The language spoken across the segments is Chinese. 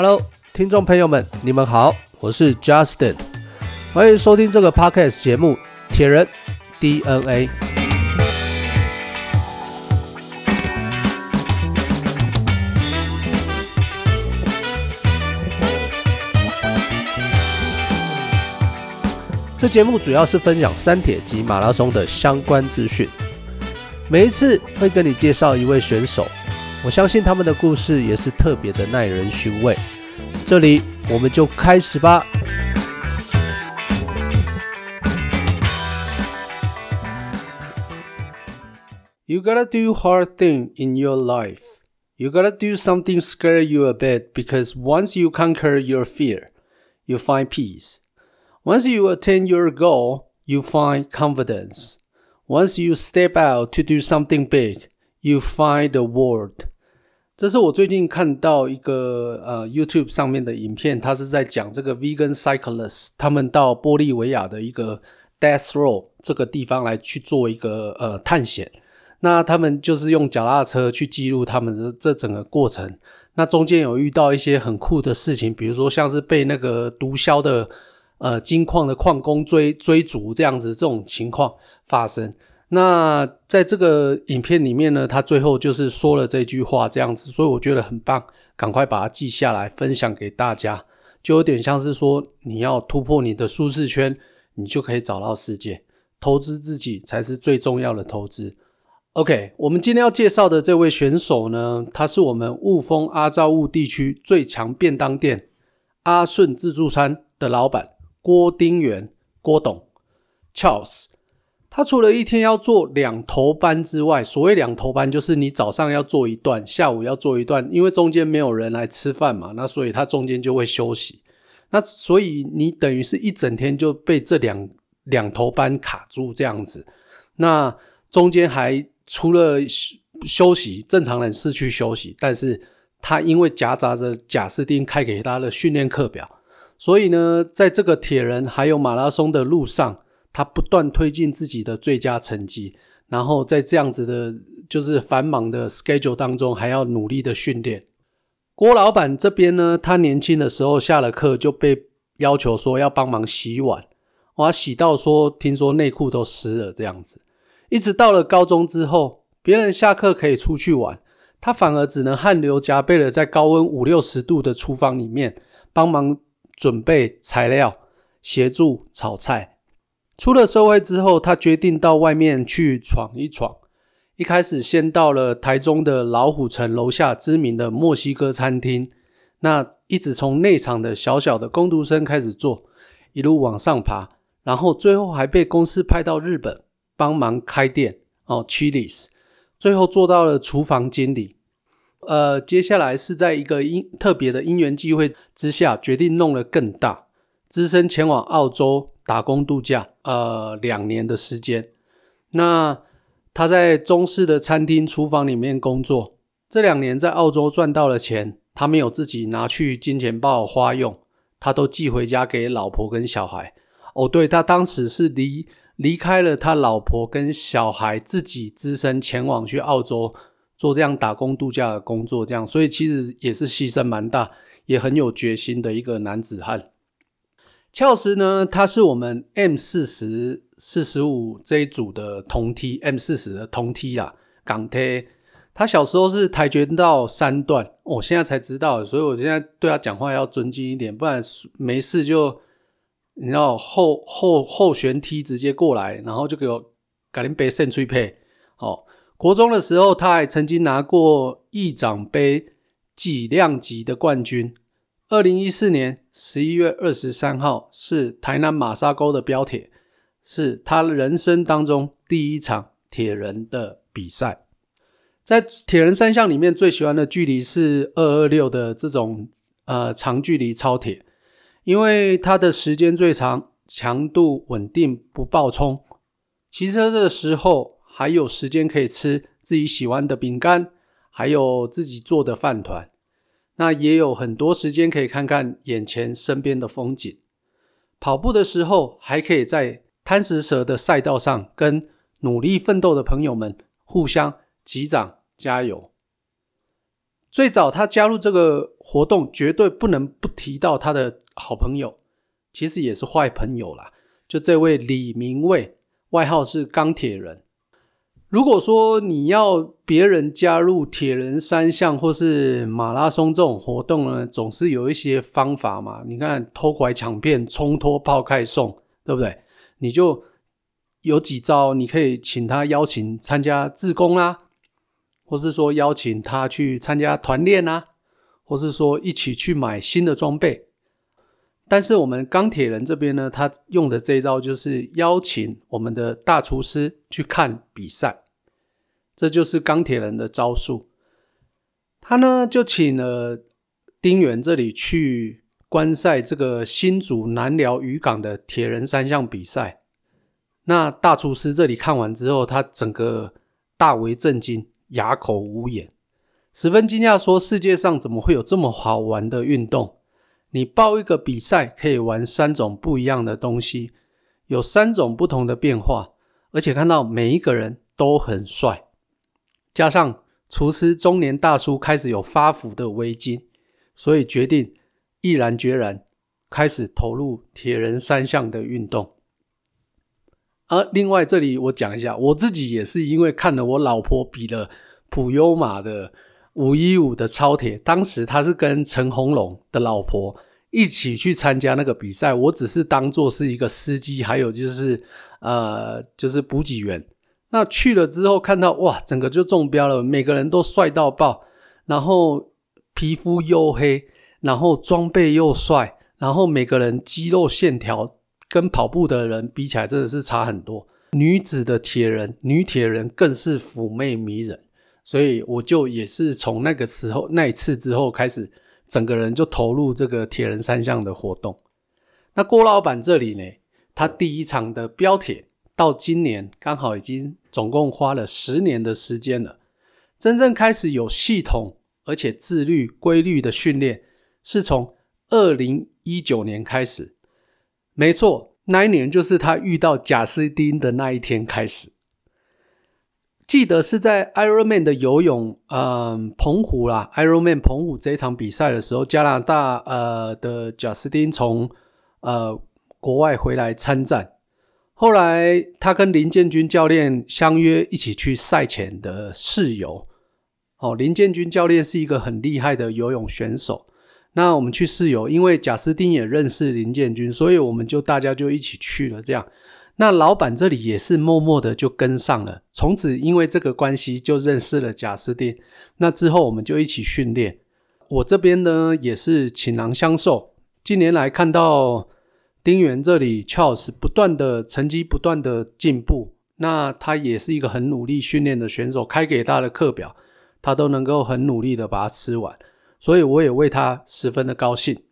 Hello，听众朋友们，你们好，我是 Justin，欢迎收听这个 Podcast 节目《铁人 DNA》。这节目主要是分享三铁及马拉松的相关资讯，每一次会跟你介绍一位选手。我相信他们的故事也是特别的耐人寻味。这里我们就开始吧。You gotta do hard thing in your life. You gotta do something scare you a bit because once you conquer your fear, you find peace. Once you attain your goal, you find confidence. Once you step out to do something big, You find the world。 这是我最近看到一个呃 YouTube 上面的影片，他是在讲这个 Vegan Cyclist 他们到玻利维亚的一个 Death Row 这个地方来去做一个呃探险。那他们就是用脚踏车去记录他们的这整个过程。那中间有遇到一些很酷的事情，比如说像是被那个毒枭的呃金矿的矿工追追逐这样子这种情况发生。那在这个影片里面呢，他最后就是说了这句话，这样子，所以我觉得很棒，赶快把它记下来，分享给大家，就有点像是说，你要突破你的舒适圈，你就可以找到世界。投资自己才是最重要的投资。OK，我们今天要介绍的这位选手呢，他是我们雾峰阿罩雾地区最强便当店阿顺自助餐的老板郭丁元，郭董，Charles。他除了一天要做两头班之外，所谓两头班就是你早上要做一段，下午要做一段，因为中间没有人来吃饭嘛，那所以他中间就会休息。那所以你等于是一整天就被这两两头班卡住这样子。那中间还除了休息，正常人是去休息，但是他因为夹杂着贾斯汀开给他的训练课表，所以呢，在这个铁人还有马拉松的路上。他不断推进自己的最佳成绩，然后在这样子的，就是繁忙的 schedule 当中，还要努力的训练。郭老板这边呢，他年轻的时候下了课就被要求说要帮忙洗碗，哇，洗到说听说内裤都湿了这样子。一直到了高中之后，别人下课可以出去玩，他反而只能汗流浃背的在高温五六十度的厨房里面帮忙准备材料，协助炒菜。出了社会之后，他决定到外面去闯一闯。一开始先到了台中的老虎城楼下知名的墨西哥餐厅，那一直从内场的小小的工读生开始做，一路往上爬，然后最后还被公司派到日本帮忙开店哦，Chili's，最后做到了厨房经理。呃，接下来是在一个因特别的因缘际会之下，决定弄得更大。只身前往澳洲打工度假，呃，两年的时间。那他在中式的餐厅厨房里面工作，这两年在澳洲赚到了钱，他没有自己拿去金钱豹花用，他都寄回家给老婆跟小孩。哦，对，他当时是离离开了他老婆跟小孩，自己只身前往去澳洲做这样打工度假的工作，这样，所以其实也是牺牲蛮大，也很有决心的一个男子汉。乔斯呢，他是我们 M 四十四十五这一组的同梯，M 四十的同梯啦，港梯。他小时候是跆拳道三段，我、现在才知道，所以我现在对他讲话要尊敬一点，不然没事就你知道后后后旋踢直接过来，然后就给我搞点杯胜吹配。哦，国中的时候他还曾经拿过议长杯几量级的冠军。二零一四年十一月二十三号是台南马沙沟的标铁，是他人生当中第一场铁人的比赛。在铁人三项里面，最喜欢的距离是二二六的这种呃长距离超铁，因为它的时间最长，强度稳定，不爆冲。骑车的时候还有时间可以吃自己喜欢的饼干，还有自己做的饭团。那也有很多时间可以看看眼前身边的风景。跑步的时候，还可以在贪食蛇的赛道上跟努力奋斗的朋友们互相击掌加油。最早他加入这个活动，绝对不能不提到他的好朋友，其实也是坏朋友啦。就这位李明卫，外号是钢铁人。如果说你要别人加入铁人三项或是马拉松这种活动呢，总是有一些方法嘛。你看偷拐抢骗、冲脱、抛开送，对不对？你就有几招，你可以请他邀请参加志工啊，或是说邀请他去参加团练啊，或是说一起去买新的装备。但是我们钢铁人这边呢，他用的这一招就是邀请我们的大厨师去看比赛，这就是钢铁人的招数。他呢就请了丁元这里去观赛这个新竹南寮渔港的铁人三项比赛。那大厨师这里看完之后，他整个大为震惊，哑口无言，十分惊讶，说世界上怎么会有这么好玩的运动？你报一个比赛，可以玩三种不一样的东西，有三种不同的变化，而且看到每一个人都很帅。加上厨师中年大叔开始有发福的危机，所以决定毅然决然开始投入铁人三项的运动。而、另外这里我讲一下，我自己也是因为看了我老婆比了普悠玛的。五一五的超铁，当时他是跟陈鸿龙的老婆一起去参加那个比赛，我只是当做是一个司机，还有就是呃，就是补给员。那去了之后看到哇，整个就中标了，每个人都帅到爆，然后皮肤黝黑，然后装备又帅，然后每个人肌肉线条跟跑步的人比起来真的是差很多。女子的铁人，女铁人更是妩媚迷人。所以我就也是从那个时候那一次之后开始，整个人就投入这个铁人三项的活动。那郭老板这里呢，他第一场的标铁到今年刚好已经总共花了十年的时间了。真正开始有系统而且自律规律的训练，是从二零一九年开始。没错，那一年就是他遇到贾斯汀的那一天开始。记得是在 Ironman 的游泳，嗯，澎湖啦，Ironman 澎湖这一场比赛的时候，加拿大呃的贾斯汀从呃国外回来参战，后来他跟林建军教练相约一起去赛前的试游。哦，林建军教练是一个很厉害的游泳选手，那我们去试游，因为贾斯汀也认识林建军，所以我们就大家就一起去了，这样。那老板这里也是默默的就跟上了，从此因为这个关系就认识了贾斯汀。那之后我们就一起训练。我这边呢也是倾囊相授。近年来看到丁元这里，Chaos 不断的成绩不断的进步，那他也是一个很努力训练的选手，开给他的课表他都能够很努力的把它吃完，所以我也为他十分的高兴。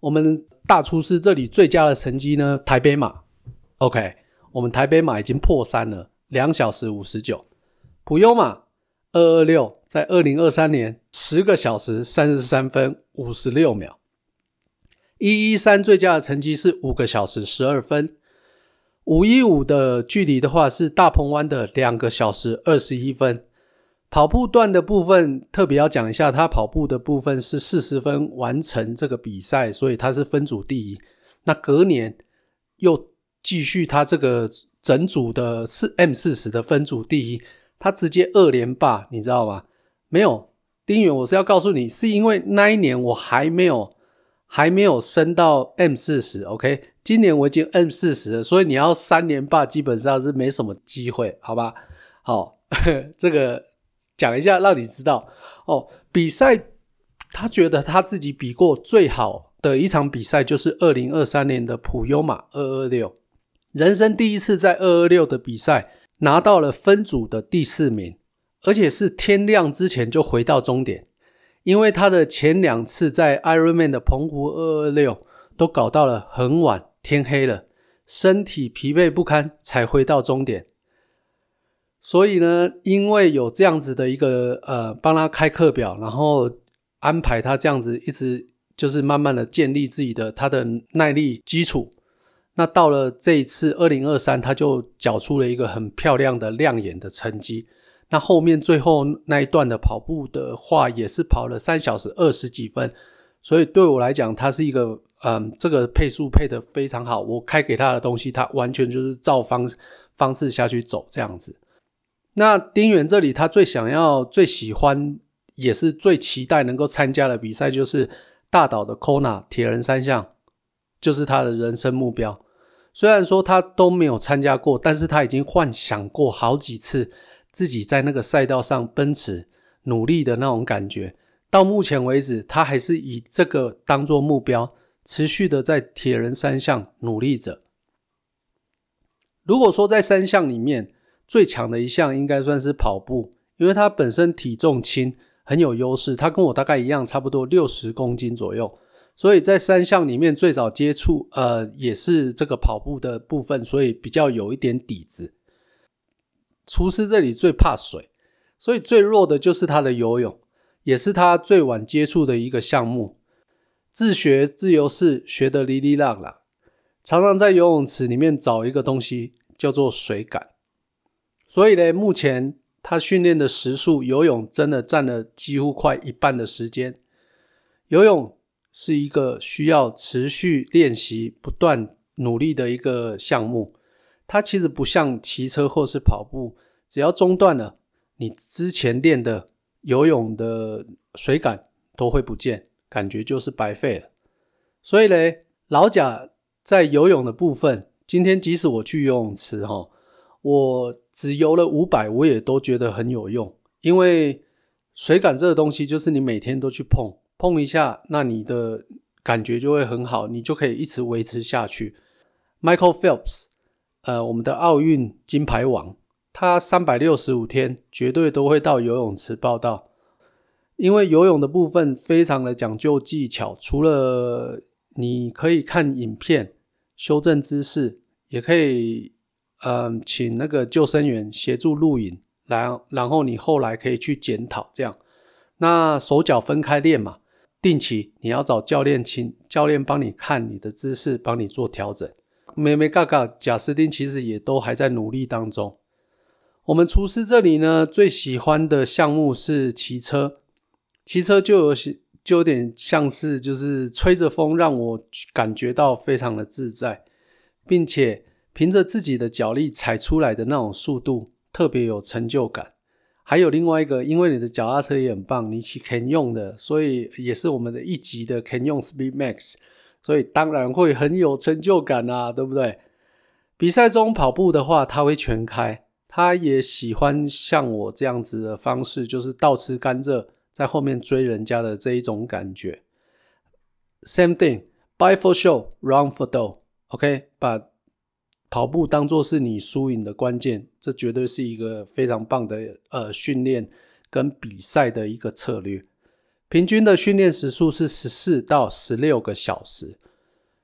我们大厨师这里最佳的成绩呢，台北马。OK，我们台北马已经破三了，两小时五十九。普悠马二二六，在二零二三年十个小时三十三分五十六秒。一一三最佳的成绩是五个小时十二分。五一五的距离的话是大鹏湾的两个小时二十一分。跑步段的部分特别要讲一下，他跑步的部分是四十分完成这个比赛，所以他是分组第一。那隔年又。继续他这个整组的四 M 四十的分组第一，他直接二连霸，你知道吗？没有丁元，我是要告诉你，是因为那一年我还没有还没有升到 M 四十，OK，今年我已经 M 四十了，所以你要三连霸基本上是没什么机会，好吧？好，这个讲一下让你知道哦。比赛他觉得他自己比过最好的一场比赛就是二零二三年的普悠玛二二六。人生第一次在二二六的比赛拿到了分组的第四名，而且是天亮之前就回到终点，因为他的前两次在 Ironman 的澎湖二二六都搞到了很晚，天黑了，身体疲惫不堪才回到终点。所以呢，因为有这样子的一个呃，帮他开课表，然后安排他这样子一直就是慢慢的建立自己的他的耐力基础。那到了这一次二零二三，他就缴出了一个很漂亮的亮眼的成绩。那后面最后那一段的跑步的话，也是跑了三小时二十几分，所以对我来讲，它是一个嗯，这个配速配得非常好。我开给他的东西，他完全就是照方方式下去走这样子。那丁原这里，他最想要、最喜欢，也是最期待能够参加的比赛，就是大岛的 Kona 铁人三项，就是他的人生目标。虽然说他都没有参加过，但是他已经幻想过好几次自己在那个赛道上奔驰、努力的那种感觉。到目前为止，他还是以这个当做目标，持续的在铁人三项努力着。如果说在三项里面最强的一项，应该算是跑步，因为他本身体重轻，很有优势。他跟我大概一样，差不多六十公斤左右。所以在三项里面最早接触，呃，也是这个跑步的部分，所以比较有一点底子。厨师这里最怕水，所以最弱的就是他的游泳，也是他最晚接触的一个项目。自学自由式学得哩哩啦啦，常常在游泳池里面找一个东西叫做水感。所以呢，目前他训练的时数，游泳真的占了几乎快一半的时间，游泳。是一个需要持续练习、不断努力的一个项目。它其实不像骑车或是跑步，只要中断了，你之前练的游泳的水感都会不见，感觉就是白费了。所以嘞，老贾在游泳的部分，今天即使我去游泳池哈，我只游了五百，我也都觉得很有用，因为水感这个东西就是你每天都去碰。碰一下，那你的感觉就会很好，你就可以一直维持下去。Michael Phelps，呃，我们的奥运金牌王，他三百六十五天绝对都会到游泳池报道，因为游泳的部分非常的讲究技巧，除了你可以看影片修正姿势，也可以，嗯、请那个救生员协助录影，然然后你后来可以去检讨，这样，那手脚分开练嘛。定期你要找教练，请教练帮你看你的姿势，帮你做调整。眉眉角角，贾斯汀其实也都还在努力当中。我们厨师这里呢，最喜欢的项目是骑车，骑车就有就有点像是就是吹着风，让我感觉到非常的自在，并且凭着自己的脚力踩出来的那种速度，特别有成就感。还有另外一个，因为你的脚踏车也很棒，你骑 can 用的，所以也是我们的一级的 Canyon Speed Max，所以当然会很有成就感啊，对不对？比赛中跑步的话，他会全开，他也喜欢像我这样子的方式，就是倒吃甘蔗，在后面追人家的这一种感觉。Same thing，buy for show，Run for dough，OK，把跑步当作是你输赢的关键，这绝对是一个非常棒的呃训练跟比赛的一个策略。平均的训练时数是十四到十六个小时。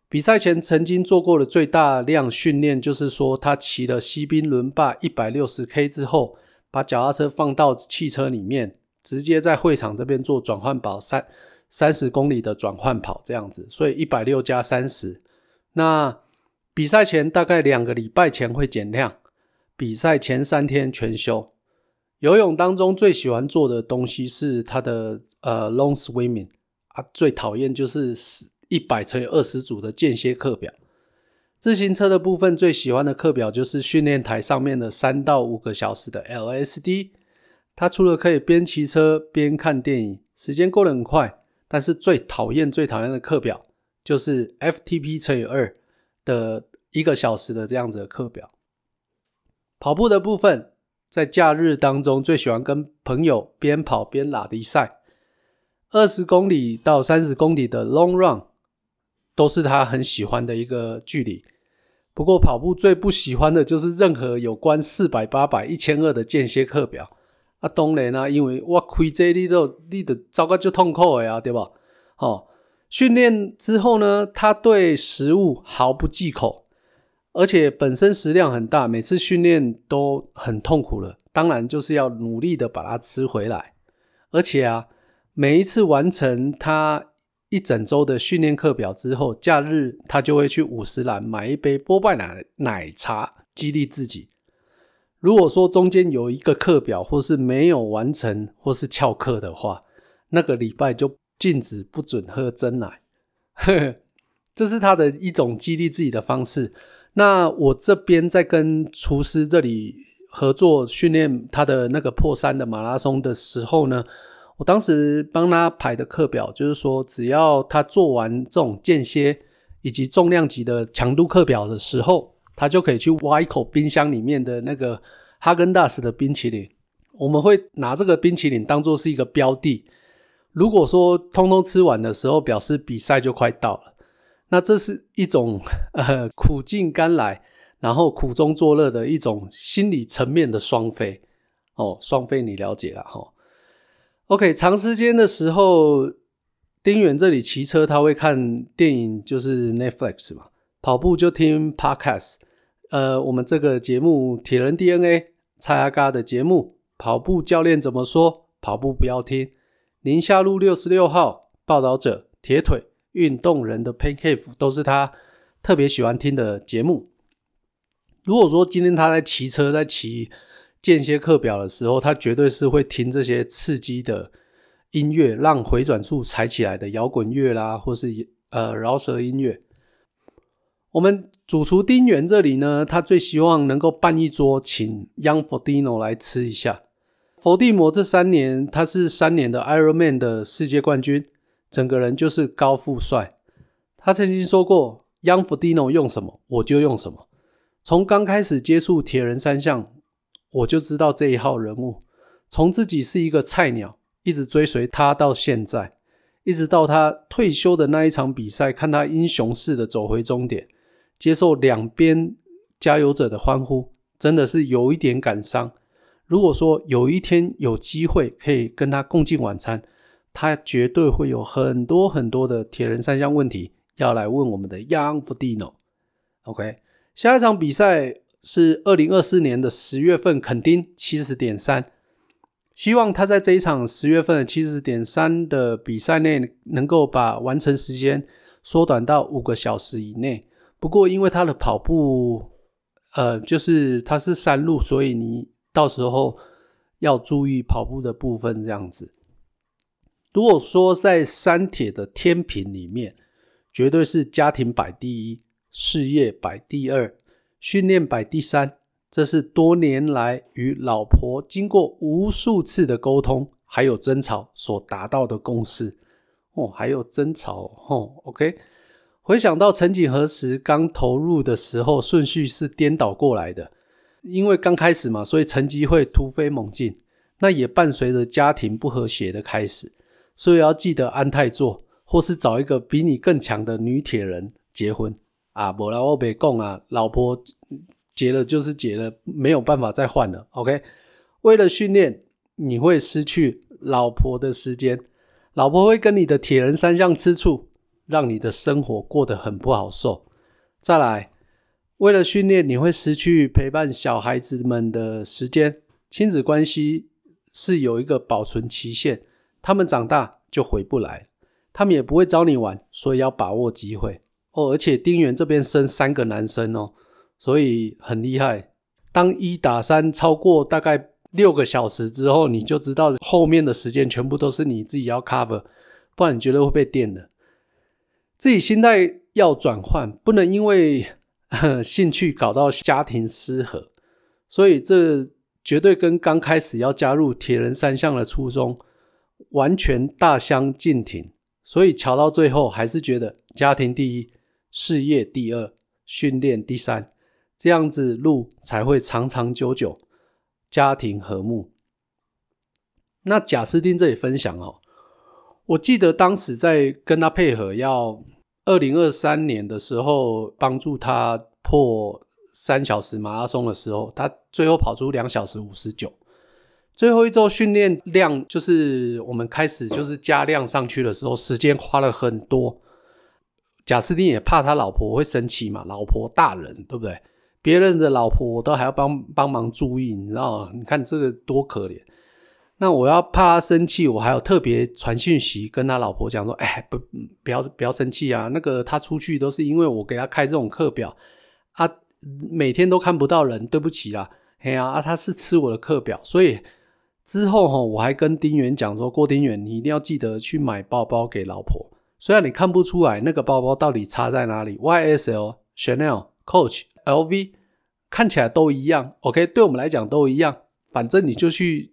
比赛前曾经做过的最大量训练，就是说他骑了西滨伦霸一百六十 K 之后，把脚踏车放到汽车里面，直接在会场这边做转换跑三三十公里的转换跑这样子，所以一百六加三十，那。比赛前大概两个礼拜前会减量，比赛前三天全休。游泳当中最喜欢做的东西是它的呃 long swimming 啊，最讨厌就是一百乘以二十组的间歇课表。自行车的部分最喜欢的课表就是训练台上面的三到五个小时的 LSD。它除了可以边骑车边看电影，时间过得很快，但是最讨厌最讨厌的课表就是 FTP 乘以二。的一个小时的这样子的课表，跑步的部分，在假日当中最喜欢跟朋友边跑边拉力赛，二十公里到三十公里的 long run 都是他很喜欢的一个距离。不过跑步最不喜欢的就是任何有关四百、八百、一千二的间歇课表。啊，当然啦，因为我开这里都你都糟糕就痛苦的呀，对吧？哦。训练之后呢，他对食物毫不忌口，而且本身食量很大，每次训练都很痛苦了。当然就是要努力的把它吃回来。而且啊，每一次完成他一整周的训练课表之后，假日他就会去五十岚买一杯波霸奶奶茶，激励自己。如果说中间有一个课表，或是没有完成，或是翘课的话，那个礼拜就禁止不准喝真奶。呵呵，这是他的一种激励自己的方式。那我这边在跟厨师这里合作训练他的那个破三的马拉松的时候呢，我当时帮他排的课表就是说，只要他做完这种间歇以及重量级的强度课表的时候。他就可以去挖一口冰箱里面的那个哈根达斯的冰淇淋，我们会拿这个冰淇淋当做是一个标的。如果说通通吃完的时候，表示比赛就快到了。那这是一种呃苦尽甘来，然后苦中作乐的一种心理层面的双飞哦，双飞你了解了哈、哦。OK，长时间的时候，丁远这里骑车他会看电影，就是 Netflix 嘛，跑步就听 Podcast。呃，我们这个节目《铁人 DNA》蔡阿嘎的节目，跑步教练怎么说？跑步不要听。宁夏路六十六号报道者铁腿运动人的 Pain Cave 都是他特别喜欢听的节目。如果说今天他在骑车，在骑间歇课表的时候，他绝对是会听这些刺激的音乐，让回转数踩起来的摇滚乐啦，或是呃饶舌音乐。我们主厨丁元这里呢，他最希望能够办一桌，请 Young Fodino 来吃一下。佛地魔这三年，他是三年的 Ironman 的世界冠军，整个人就是高富帅。他曾经说过，Jan Frodeno 用什么，我就用什么。从刚开始接触铁人三项，我就知道这一号人物。从自己是一个菜鸟，一直追随他到现在，一直到他退休的那一场比赛，看他英雄式的走回终点。接受两边加油者的欢呼，真的是有一点感伤。如果说有一天有机会可以跟他共进晚餐，他绝对会有很多很多的铁人三项问题要来问我们的 Young Frodeno。OK，下一场比赛是二零二四年的十月份，肯丁七十点三。希望他在这一场十月份的七十点三的比赛内，能够把完成时间缩短到五个小时以内。不过，因为他的跑步，呃，就是他是山路，所以你到时候要注意跑步的部分这样子。如果说在三铁的天平里面，绝对是家庭摆第一，事业摆第二，训练摆第三。这是多年来与老婆经过无数次的沟通，还有争吵所达到的共识。哦，还有争吵，哦，OK。回想到曾几何时刚投入的时候，顺序是颠倒过来的。因为刚开始嘛，所以成绩会突飞猛进。那也伴随着家庭不和谐的开始，所以要记得安泰座，或是找一个比你更强的女铁人结婚啊！不然我别讲啊，老婆结了就是结了，没有办法再换了。OK，为了训练，你会失去老婆的时间，老婆会跟你的铁人三项吃醋。让你的生活过得很不好受。再来，为了训练，你会失去陪伴小孩子们的时间。亲子关系是有一个保存期限，他们长大就回不来，他们也不会找你玩，所以要把握机会哦。而且丁元这边生三个男生哦，所以很厉害。当一打三超过大概六个小时之后，你就知道后面的时间全部都是你自己要 cover，不然你绝对会被电的。自己心态要转换，不能因为兴趣搞到家庭失和，所以这绝对跟刚开始要加入铁人三项的初衷完全大相径庭。所以瞧到最后还是觉得家庭第一，事业第二，训练第三，这样子路才会长长久久，家庭和睦。那贾斯汀这里分享哦。我记得当时在跟他配合，要二零二三年的时候帮助他破三小时马拉松的时候，他最后跑出两小时五十九。最后一周训练量就是我们开始就是加量上去的时候，时间花了很多。贾斯汀也怕他老婆会生气嘛，老婆大人对不对？别人的老婆都还要帮帮忙注意，你知道吗？你看这个多可怜。那我要怕他生气，我还有特别传讯息跟他老婆讲说：“哎，不，不要不要生气啊！那个他出去都是因为我给他开这种课表，啊，每天都看不到人，对不起啊，哎呀，啊，他是吃我的课表，所以之后哈，我还跟丁元讲说，郭丁元，你一定要记得去买包包给老婆。虽然你看不出来那个包包到底差在哪里，YSL、Chanel、Coach、LV 看起来都一样，OK，对我们来讲都一样，反正你就去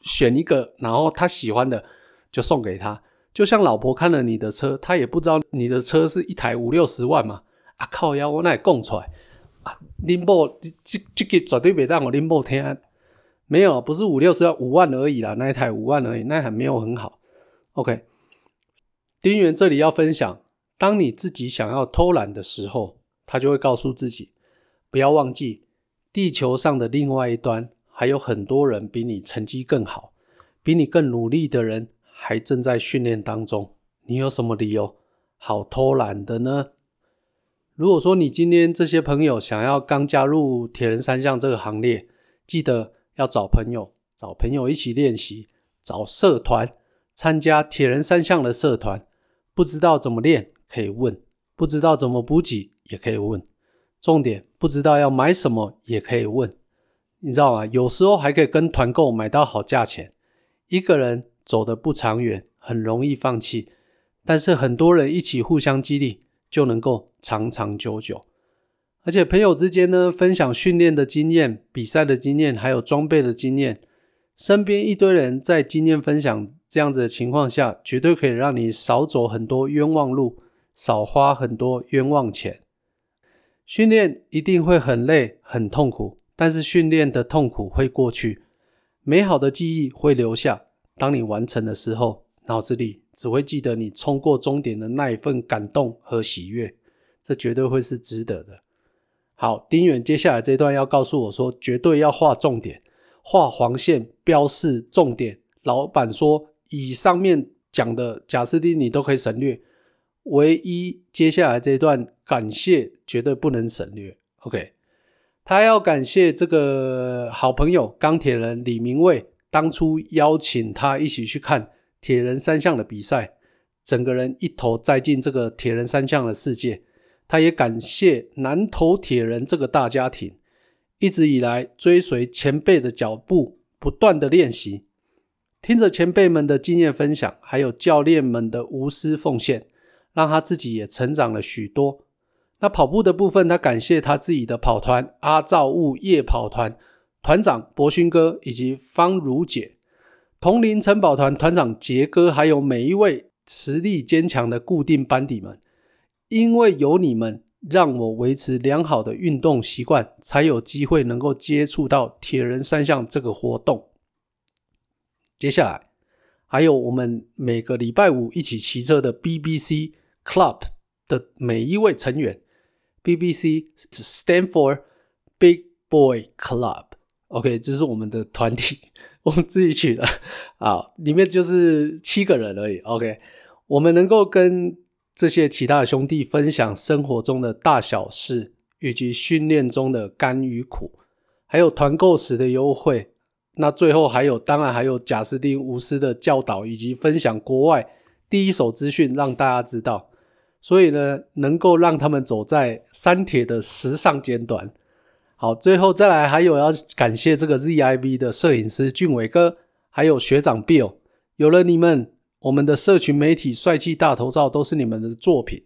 选一个，然后他喜欢的就送给他。就像老婆看了你的车，她也不知道你的车是一台五六十万嘛，啊靠腰，我那里供出来。啊，恁某这这个绝对别让我恁某听，没有，不是五六十要，五万而已啦，那一台五万而已，那还没有很好。OK，丁元这里要分享，当你自己想要偷懒的时候，他就会告诉自己，不要忘记，地球上的另外一端还有很多人比你成绩更好，比你更努力的人还正在训练当中，你有什么理由好偷懒的呢？如果说你今天这些朋友想要刚加入铁人三项这个行列，记得要找朋友，找朋友一起练习，找社团，参加铁人三项的社团。不知道怎么练可以问，不知道怎么补给也可以问。重点不知道要买什么也可以问，你知道吗？有时候还可以跟团购买到好价钱。一个人走得不长远，很容易放弃，但是很多人一起互相激励。就能够长长久久，而且朋友之间呢，分享训练的经验、比赛的经验，还有装备的经验，身边一堆人在经验分享这样子的情况下，绝对可以让你少走很多冤枉路，少花很多冤枉钱。训练一定会很累、很痛苦，但是训练的痛苦会过去，美好的记忆会留下。当你完成的时候，脑子里只会记得你冲过终点的那一份感动和喜悦，这绝对会是值得的。好，丁远接下来这一段要告诉我说，绝对要画重点，画黄线标示重点。老板说，以上面讲的贾斯汀你都可以省略，唯一接下来这一段感谢绝对不能省略。OK，他要感谢这个好朋友钢铁人李明卫，当初邀请他一起去看。铁人三项的比赛，整个人一头栽进这个铁人三项的世界。他也感谢南投铁人这个大家庭，一直以来追随前辈的脚步，不断的练习，听着前辈们的经验分享，还有教练们的无私奉献，让他自己也成长了许多。那跑步的部分，他感谢他自己的跑团阿造物夜跑团团长博勋哥以及方如姐。铜陵城堡团团长杰哥，还有每一位实力坚强的固定班底们，因为有你们，让我维持良好的运动习惯，才有机会能够接触到铁人三项这个活动。接下来，还有我们每个礼拜五一起骑车的 BBC Club 的每一位成员，BBC stand for Big Boy Club，OK，这是我们的团体。我们自己取的啊，里面就是七个人而已。OK，我们能够跟这些其他的兄弟分享生活中的大小事，以及训练中的甘与苦，还有团购时的优惠。那最后还有，当然还有贾斯汀无私的教导以及分享国外第一手资讯，让大家知道。所以呢，能够让他们走在三铁的时尚尖端。好，最后再来，还有要感谢这个 ZIV 的摄影师俊伟哥，还有学长 Bill，有了你们，我们的社群媒体帅气大头照都是你们的作品，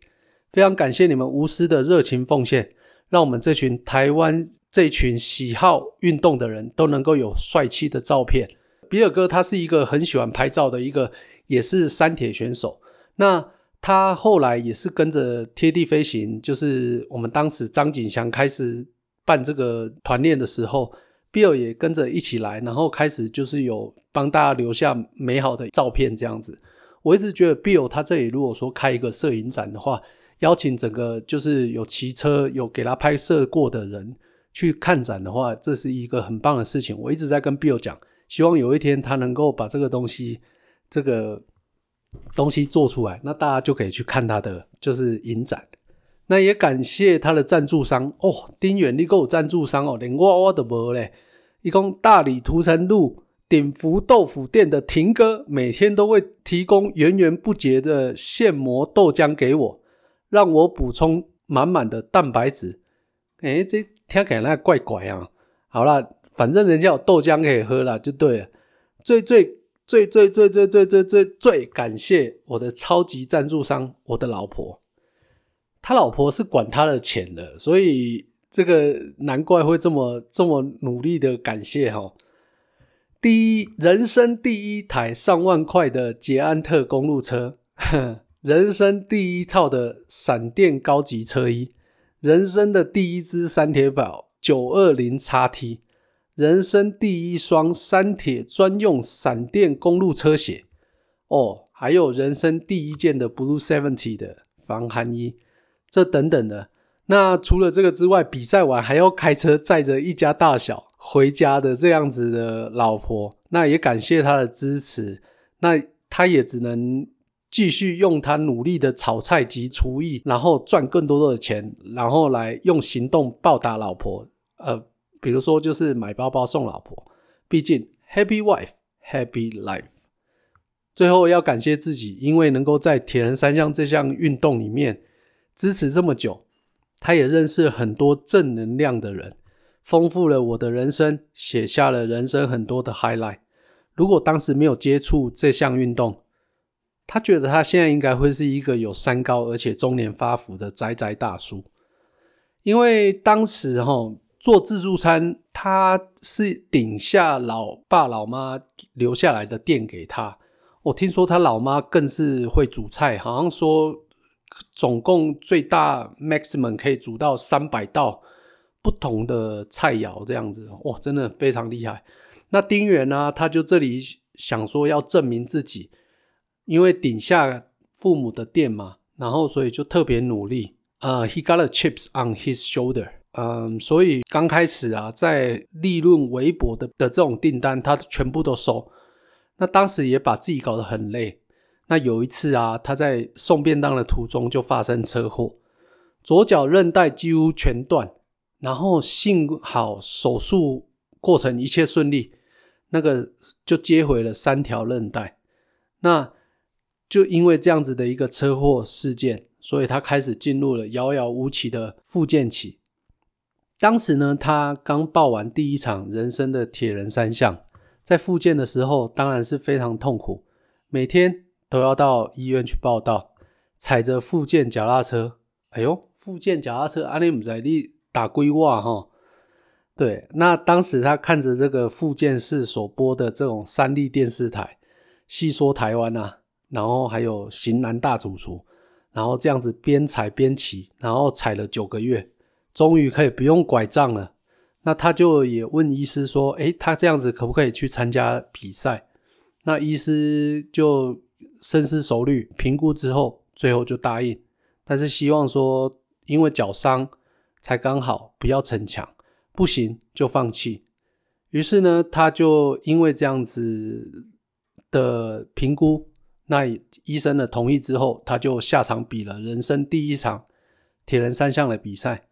非常感谢你们无私的热情奉献，让我们这群台湾这群喜好运动的人都能够有帅气的照片。比尔哥他是一个很喜欢拍照的一个，也是三铁选手，那他后来也是跟着贴地飞行，就是我们当时张景祥开始。办这个团练的时候，Bill 也跟着一起来，然后开始就是有帮大家留下美好的照片这样子。我一直觉得 Bill 他这里如果说开一个摄影展的话，邀请整个就是有骑车有给他拍摄过的人去看展的话，这是一个很棒的事情。我一直在跟 Bill 讲，希望有一天他能够把这个东西这个东西做出来，那大家就可以去看他的就是影展。那也感谢他的赞助商哦，丁元你给我赞助商哦，连我我都没嘞。提供大理土城路鼎福豆腐店的廷哥，每天都会提供源源不绝的现磨豆浆给我，让我补充满满的蛋白质。诶，这听起来怪怪啊。好了，反正人家有豆浆可以喝了，就对了。最最最最最最最最最最感谢我的超级赞助商，我的老婆。他老婆是管他的钱的，所以这个难怪会这么这么努力的感谢哈。第一，人生第一台上万块的捷安特公路车，人生第一套的闪电高级车衣，人生的第一支三铁宝九二零 XT，人生第一双三铁专用闪电公路车鞋，哦，还有人生第一件的 Blue Seventy 的防寒衣，这等等的。那除了这个之外，比赛完还要开车载着一家大小。回家的这样子的老婆，那也感谢他的支持，那他也只能继续用他努力的炒菜及厨艺，然后赚更多的钱，然后来用行动报答老婆。呃，比如说就是买包包送老婆，毕竟 Happy Wife Happy Life。最后要感谢自己，因为能够在铁人三项这项运动里面支持这么久，他也认识很多正能量的人。丰富了我的人生，写下了人生很多的 highlight。如果当时没有接触这项运动，他觉得他现在应该会是一个有三高而且中年发福的宅宅大叔。因为当时哈做自助餐，他是顶下老爸老妈留下来的店给他。我听说他老妈更是会煮菜，好像说总共最大 maximum 可以煮到三百道。不同的菜肴这样子，哇，真的非常厉害。那丁原呢，他就这里想说要证明自己，因为顶下父母的店嘛，然后所以就特别努力。呃、uh,，he got a chips on his shoulder。嗯，所以刚开始啊，在利润微薄的的这种订单，他全部都收。那当时也把自己搞得很累。那有一次啊，他在送便当的途中就发生车祸，左脚韧带几乎全断。然后幸好手术过程一切顺利，那个就接回了三条韧带。那就因为这样子的一个车祸事件，所以他开始进入了遥遥无期的复健期。当时呢，他刚报完第一场人生的铁人三项，在复健的时候当然是非常痛苦，每天都要到医院去报到，踩着复健脚踏车。哎呦，复健脚踏车，阿你唔在你。打龟袜哈，对，那当时他看着这个复健室所播的这种三立电视台，戏说台湾啊，然后还有型男大主厨，然后这样子边踩边骑，然后踩了九个月，终于可以不用拐杖了。那他就也问医师说，诶，他这样子可不可以去参加比赛？那医师就深思熟虑，评估之后，最后就答应，但是希望说，因为脚伤。才刚好，不要逞强，不行就放弃。于是呢，他就因为这样子的评估，那医生的同意之后，他就下场比了人生第一场铁人三项的比赛。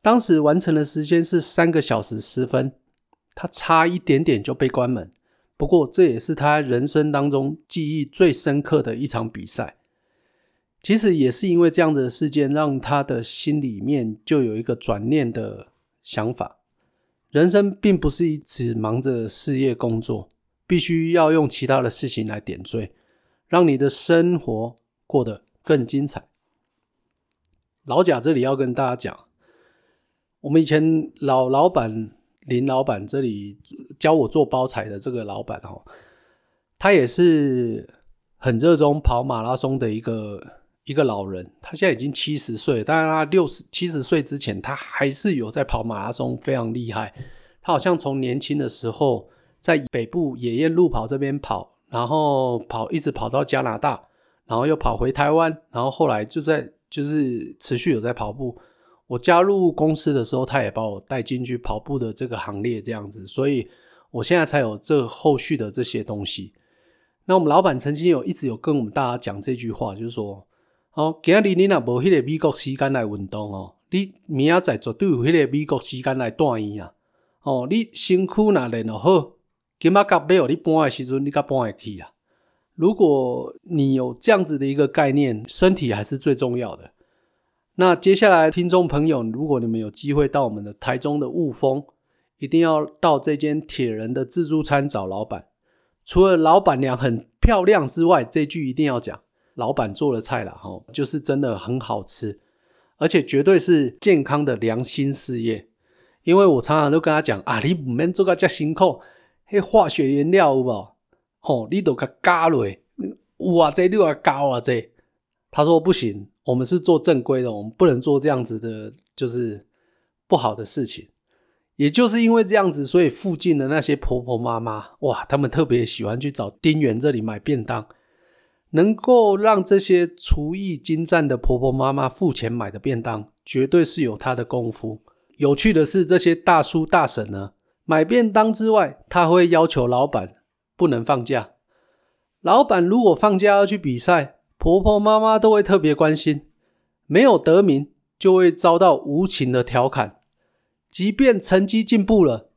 当时完成的时间是三个小时十分，他差一点点就被关门。不过这也是他人生当中记忆最深刻的一场比赛。其实也是因为这样的事件，让他的心里面就有一个转念的想法。人生并不是一直忙着事业工作，必须要用其他的事情来点缀，让你的生活过得更精彩。老贾这里要跟大家讲，我们以前老老板林老板这里教我做包材的这个老板哦，他也是很热衷跑马拉松的一个。一个老人，他现在已经七十岁，但是他六十七十岁之前，他还是有在跑马拉松，非常厉害。他好像从年轻的时候在北部野雁路跑这边跑，然后跑一直跑到加拿大，然后又跑回台湾，然后后来就在就是持续有在跑步。我加入公司的时候，他也把我带进去跑步的这个行列，这样子，所以我现在才有这后续的这些东西。那我们老板曾经有一直有跟我们大家讲这句话，就是说。哦，今日你若无迄个美国时间来运动哦，你明仔载绝对有迄个美国时间来锻炼啊！哦，你身躯若练得好，今仔甲尾哦，你搬的时阵你甲搬会去啊！如果你有这样子的一个概念，身体还是最重要的。那接下来听众朋友，如果你们有机会到我们的台中的雾峰，一定要到这间铁人的自助餐找老板。除了老板娘很漂亮之外，这句一定要讲。老板做的菜啦，吼，就是真的很好吃，而且绝对是健康的良心事业。因为我常常都跟他讲啊，你唔免做个这辛苦，嘿化学原料有无？吼，你都给加落，哇，这六啊高啊这。他说不行，我们是做正规的，我们不能做这样子的，就是不好的事情。也就是因为这样子，所以附近的那些婆婆妈妈，哇，他们特别喜欢去找丁元这里买便当。能够让这些厨艺精湛的婆婆妈妈付钱买的便当，绝对是有他的功夫。有趣的是，这些大叔大婶呢，买便当之外，他会要求老板不能放假。老板如果放假要去比赛，婆婆妈妈都会特别关心。没有得名，就会遭到无情的调侃。即便成绩进步了，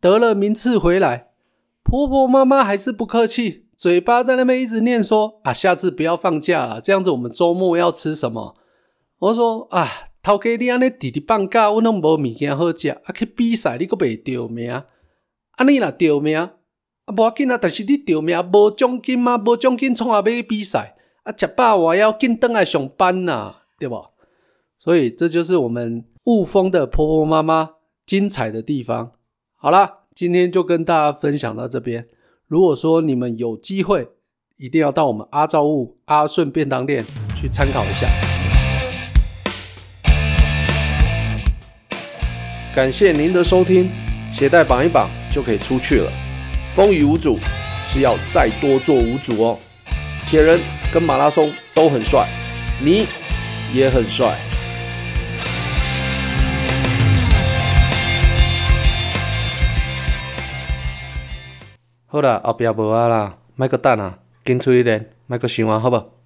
得了名次回来，婆婆妈妈还是不客气。嘴巴在那边一直念说啊，下次不要放假了，这样子我们周末要吃什么？我说啊，头家你安尼弟弟放假，我拢无物件好食，啊去比赛你阁袂得名，啊你若得名，啊无要紧啊，但是你得名无奖金吗？无奖金创啥要去比赛？啊食饱我要紧转来上班呐、啊，对不？所以这就是我们雾峰的婆婆妈妈精彩的地方。好啦，今天就跟大家分享到这边。如果说你们有机会，一定要到我们阿罩雾阿顺便当店去参考一下。感谢您的收听，鞋带绑一绑就可以出去了。风雨无阻是要再多做五组哦。铁人跟马拉松都很帅，你也很帅。好啦，后壁无啊啦，卖阁等啊，紧出一点，卖阁想啊，好不好？